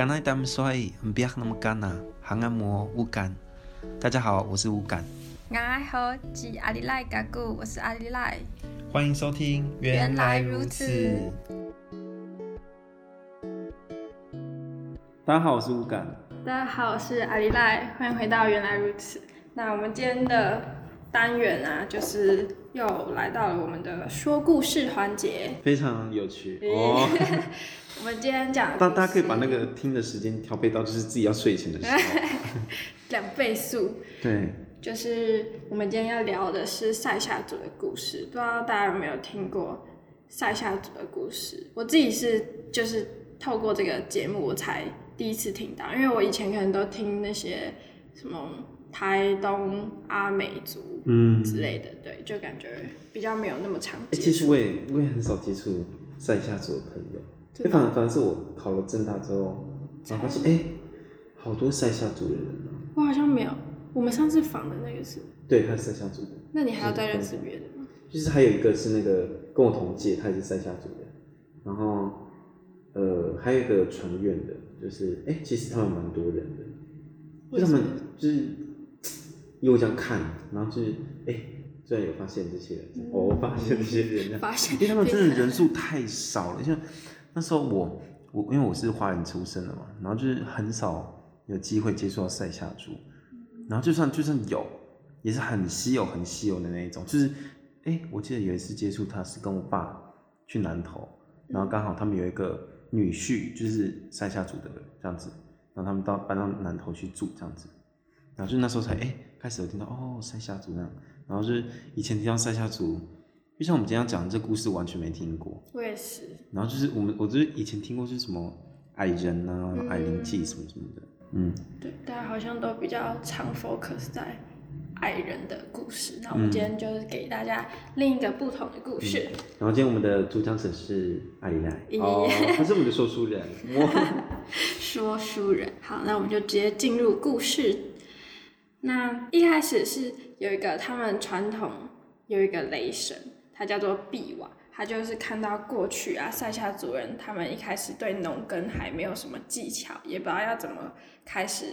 刚才他们说不要那么干呐，还按摩乌干。大家好，我是乌干。我好，是阿里赖嘎古，我是阿里赖。欢迎收听，原来如此。大家好，我是乌干。大家好，我是阿里赖，欢迎回到原来如此。那我们今天的单元啊，就是又来到了我们的说故事环节，非常有趣哦。我们今天讲，大大家可以把那个听的时间调配到就是自己要睡前的时候，两倍速。对，就是我们今天要聊的是赛夏族的故事，不知道大家有没有听过赛夏族的故事？我自己是就是透过这个节目我才第一次听到，因为我以前可能都听那些什么台东阿美族嗯之类的，嗯、对，就感觉比较没有那么常见。其实我也我也很少接触塞夏族的朋友。就，反正反正是我考了政大之后，然后发现哎、欸，好多塞夏族的人啊。我好像没有，我们上次访的那个是。对，他是赛夏族的。那你还要再认识别的吗？就是还有一个是那个跟我同届，他也是塞夏族的。然后，呃，还有一个传院的，就是哎、欸，其实他们蛮多人的，就他们就是因为我这样看，然后就是哎，虽、欸、然有发现这些人，我发现这些人，发现，因为他们真的人数太少了，像。那时候我我因为我是华人出身的嘛，然后就是很少有机会接触到塞夏族，然后就算就算有，也是很稀有很稀有的那一种。就是，哎、欸，我记得有一次接触他是跟我爸去南投，然后刚好他们有一个女婿就是塞夏族的人这样子，然后他们到搬到南投去住这样子，然后就那时候才哎、欸、开始有听到哦塞夏族那样，然后就是以前听到塞夏族。就像我们今天要讲的这故事，完全没听过。我也是。然后就是我们，我就是以前听过，就是什么矮人啊、嗯、矮灵祭什么什么的。嗯，对，大家好像都比较常 focus 在矮人的故事。那我们今天就是给大家另一个不同的故事。嗯、然后今天我们的主讲者是阿里赖，哦，他是我们的说书人。说书人，好，那我们就直接进入故事。那一开始是有一个他们传统有一个雷神。他叫做毕瓦，他就是看到过去啊，塞夏族人他们一开始对农耕还没有什么技巧，也不知道要怎么开始，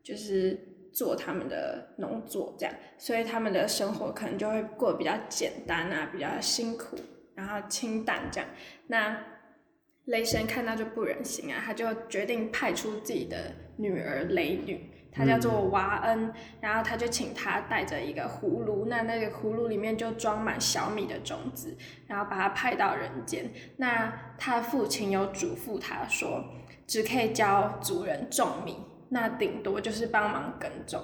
就是做他们的农作这样，所以他们的生活可能就会过得比较简单啊，比较辛苦，然后清淡这样。那雷神看到就不忍心啊，他就决定派出自己的女儿雷女。他叫做娃恩，然后他就请他带着一个葫芦，那那个葫芦里面就装满小米的种子，然后把他派到人间。那他父亲有嘱咐他说，只可以教族人种米，那顶多就是帮忙耕种，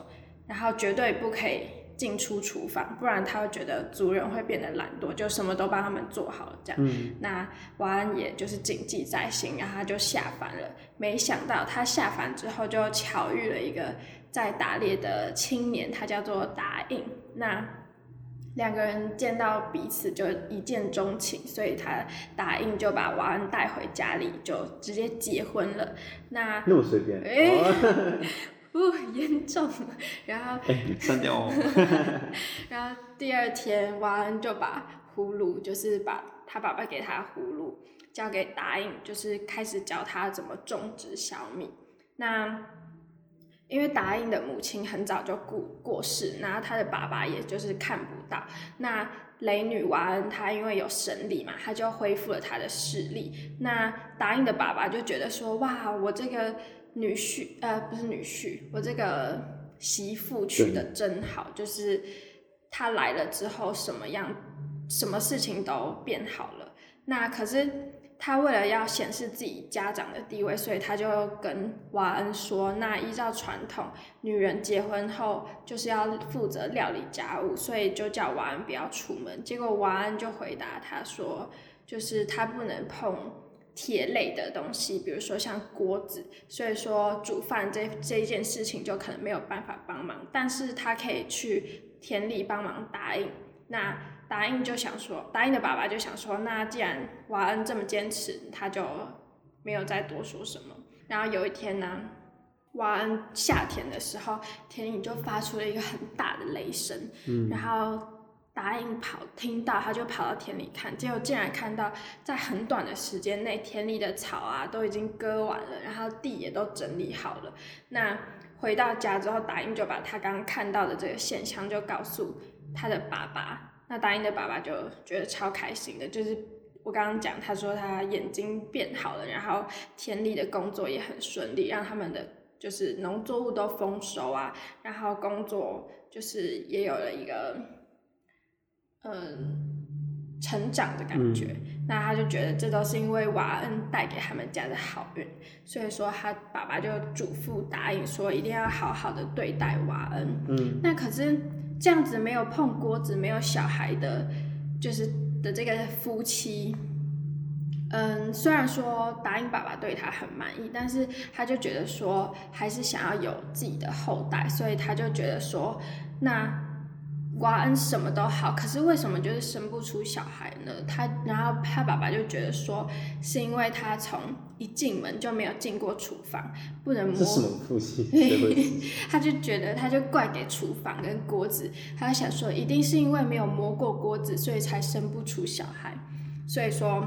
然后绝对不可以。进出厨房，不然他会觉得族人会变得懒惰，就什么都帮他们做好了这样。嗯、那娃安也就是谨记在心，然后他就下凡了。没想到他下凡之后，就巧遇了一个在打猎的青年，他叫做达应。那两个人见到彼此就一见钟情，所以他答应就把娃恩带回家里，就直接结婚了。那那么随便。欸不 严重，然后哎，删掉哦。然后第二天，王恩就把葫芦，就是把他爸爸给他葫芦交给达应，就是开始教他怎么种植小米。那因为达应的母亲很早就过过世，然后他的爸爸也就是看不到。那雷女娃恩她因为有神力嘛，她就恢复了她的视力。那达应的爸爸就觉得说，哇，我这个。女婿，呃，不是女婿，我这个媳妇娶的真好，就是她来了之后，什么样，什么事情都变好了。那可是他为了要显示自己家长的地位，所以他就跟瓦恩说，那依照传统，女人结婚后就是要负责料理家务，所以就叫瓦恩不要出门。结果瓦恩就回答他说，就是他不能碰。铁类的东西，比如说像锅子，所以说煮饭这这一件事情就可能没有办法帮忙，但是他可以去田里帮忙达应。那达应就想说，达应的爸爸就想说，那既然瓦恩这么坚持，他就没有再多说什么。然后有一天呢，瓦恩夏天的时候，田里就发出了一个很大的雷声，嗯、然后答应跑听到，他就跑到田里看，结果竟然看到在很短的时间内，田里的草啊都已经割完了，然后地也都整理好了。那回到家之后，答应就把他刚刚看到的这个现象就告诉他的爸爸。那答应的爸爸就觉得超开心的，就是我刚刚讲，他说他眼睛变好了，然后田里的工作也很顺利，让他们的就是农作物都丰收啊，然后工作就是也有了一个。嗯，成长的感觉，嗯、那他就觉得这都是因为瓦恩带给他们家的好运，所以说他爸爸就嘱咐答应说一定要好好的对待瓦恩。嗯，那可是这样子没有碰锅子、没有小孩的，就是的这个夫妻，嗯，虽然说答应爸爸对他很满意，但是他就觉得说还是想要有自己的后代，所以他就觉得说那。瓦恩什么都好，可是为什么就是生不出小孩呢？他然后他爸爸就觉得说，是因为他从一进门就没有进过厨房，不能摸。这是什么父亲？他就觉得他就怪给厨房跟锅子，他就想说一定是因为没有摸过锅子，所以才生不出小孩。所以说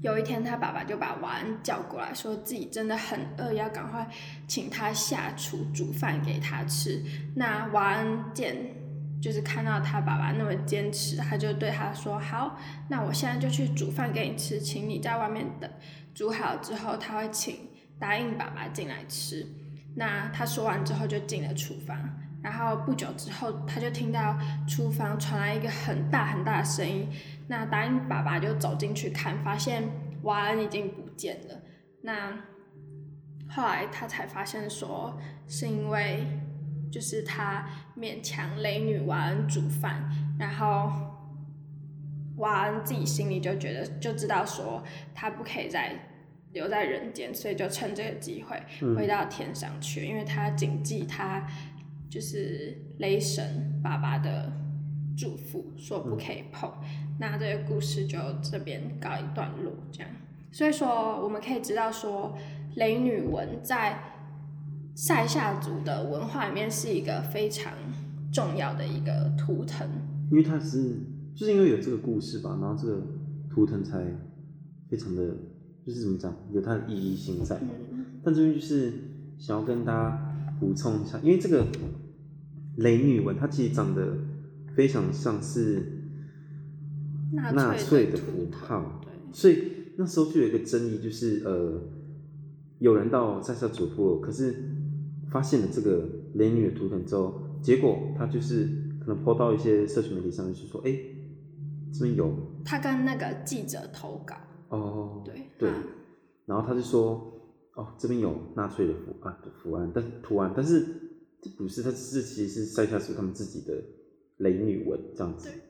有一天他爸爸就把瓦恩叫过来，说自己真的很饿，要赶快请他下厨煮饭给他吃。那瓦恩见。就是看到他爸爸那么坚持，他就对他说：“好，那我现在就去煮饭给你吃，请你在外面等。煮好之后，他会请答应爸爸进来吃。那他说完之后就进了厨房，然后不久之后，他就听到厨房传来一个很大很大的声音。那答应爸爸就走进去看，发现瓦恩已经不见了。那后来他才发现说，是因为。”就是他勉强雷女瓦恩煮饭，然后瓦恩自己心里就觉得就知道说他不可以再留在人间，所以就趁这个机会回到天上去，嗯、因为他谨记他就是雷神爸爸的嘱咐，说不可以碰。嗯、那这个故事就这边告一段落，这样。所以说我们可以知道说雷女文在。赛夏族的文化里面是一个非常重要的一个图腾，因为它是就是因为有这个故事吧，然后这个图腾才非常的，就是怎么讲，有它的意义性在。嗯、但这边就是想要跟大家补充一下，因为这个雷女文它其实长得非常像是纳粹的符号，对，所以那时候就有一个争议，就是呃，有人到塞夏族部落，可是。发现了这个雷女的图腾之后，结果他就是可能 po 到一些社群媒体上面去说，哎，这边有他跟那个记者投稿哦，对对，然后他就说，哦，这边有纳粹的图案的图案，但图案，但是这不是，他是其实是塞夏族他们自己的雷女文这样子。对，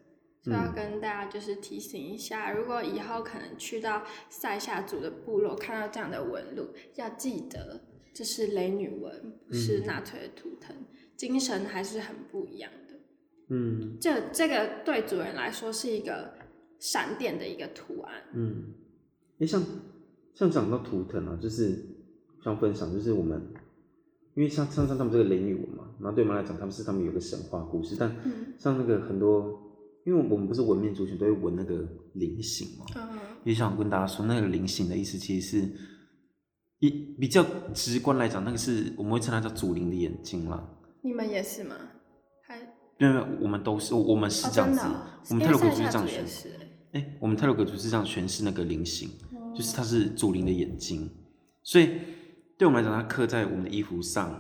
所以要跟大家就是提醒一下，嗯、如果以后可能去到塞夏族的部落看到这样的纹路，要记得。这是雷女文，不是纳粹的图腾，嗯、精神还是很不一样的。嗯，这这个对主人来说是一个闪电的一个图案。嗯，哎，像像讲到图腾啊，就是想分享，就是我们因为像像像他们这个雷女文嘛，然后对我们来讲，他们是他们有个神话故事，但像那个很多，因为我们不是文面族群，都会纹那个菱形嘛。嗯，也想跟大家说，那个菱形的意思其实是。一比较直观来讲，那个是我们会称它叫祖灵的眼睛啦。你们也是吗？还没有没有，我们都是，我们是这样子。哦哦、我们泰鲁格族是这样诠释。哎、欸，我们泰鲁格族是这样诠释那个菱形，哦、就是它是祖灵的眼睛。所以对我们来讲，它刻在我们的衣服上，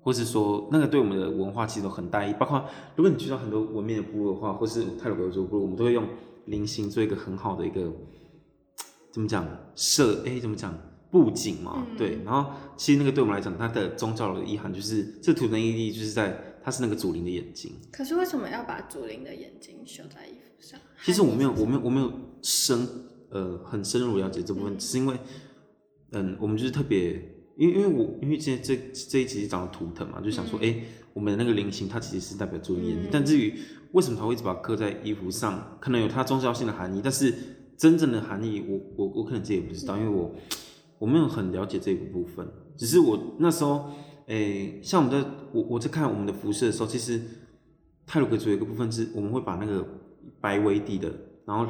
或是说那个对我们的文化其实都很大意。包括如果你去到很多文明的部落的话，或是泰鲁格族部落，我们都会用菱形做一个很好的一个怎么讲设？哎、欸，怎么讲？布景嘛，嗯、对，然后其实那个对我们来讲，它的宗教的意涵就是，这图腾意义就是在它是那个祖灵的眼睛。可是为什么要把祖灵的眼睛绣在衣服上？其实我没有，我没有，我没有深呃很深入了解这部分，是因为嗯，我们就是特别，因为因为我因为这这这一集是讲的图腾嘛，就想说，哎、嗯，我们的那个菱形它其实是代表祖灵眼睛，嗯、但至于为什么它会一直把它刻在衣服上，可能有它宗教性的含义，但是真正的含义，我我我可能自己也不知道，嗯、因为我。我没有很了解这个部分，只是我那时候，诶、欸，像我们在，我我在看我们的服饰的时候，其实泰鲁格族有一个部分是我们会把那个白为底的，然后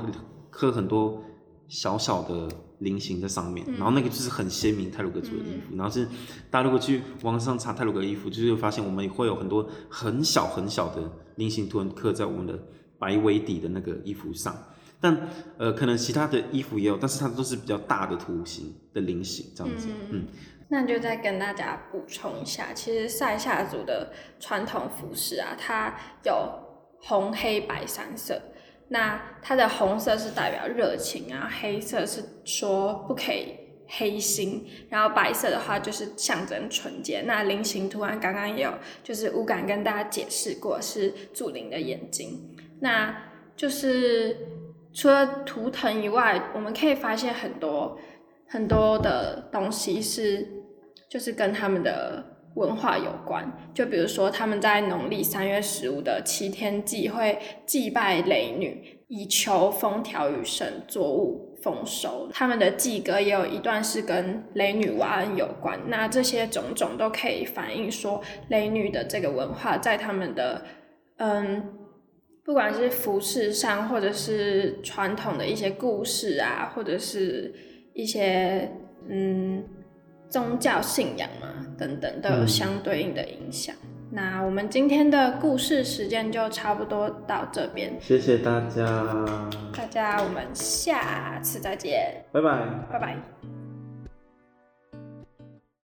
刻很多小小的菱形在上面，嗯、然后那个就是很鲜明泰鲁格族的衣服。嗯、然后是大家如果去网上查泰鲁格的衣服，就是会发现我们会有很多很小很小的菱形图案刻在我们的白为底的那个衣服上。但呃，可能其他的衣服也有，但是它都是比较大的图形的菱形这样子。嗯，嗯，那就再跟大家补充一下，其实塞夏族的传统服饰啊，它有红、黑、白三色。那它的红色是代表热情啊，黑色是说不可以黑心，然后白色的话就是象征纯洁。那菱形图案刚刚也有，就是乌感跟大家解释过，是祖灵的眼睛。那就是。除了图腾以外，我们可以发现很多很多的东西是，就是跟他们的文化有关。就比如说，他们在农历三月十五的七天祭会祭拜雷女，以求风调雨顺、作物丰收。他们的祭歌也有一段是跟雷女娃恩有关。那这些种种都可以反映说，雷女的这个文化在他们的嗯。不管是服饰上，或者是传统的一些故事啊，或者是一些嗯宗教信仰啊等等，都有相对应的影响。嗯、那我们今天的故事时间就差不多到这边，谢谢大家，大家我们下次再见，拜拜，拜拜。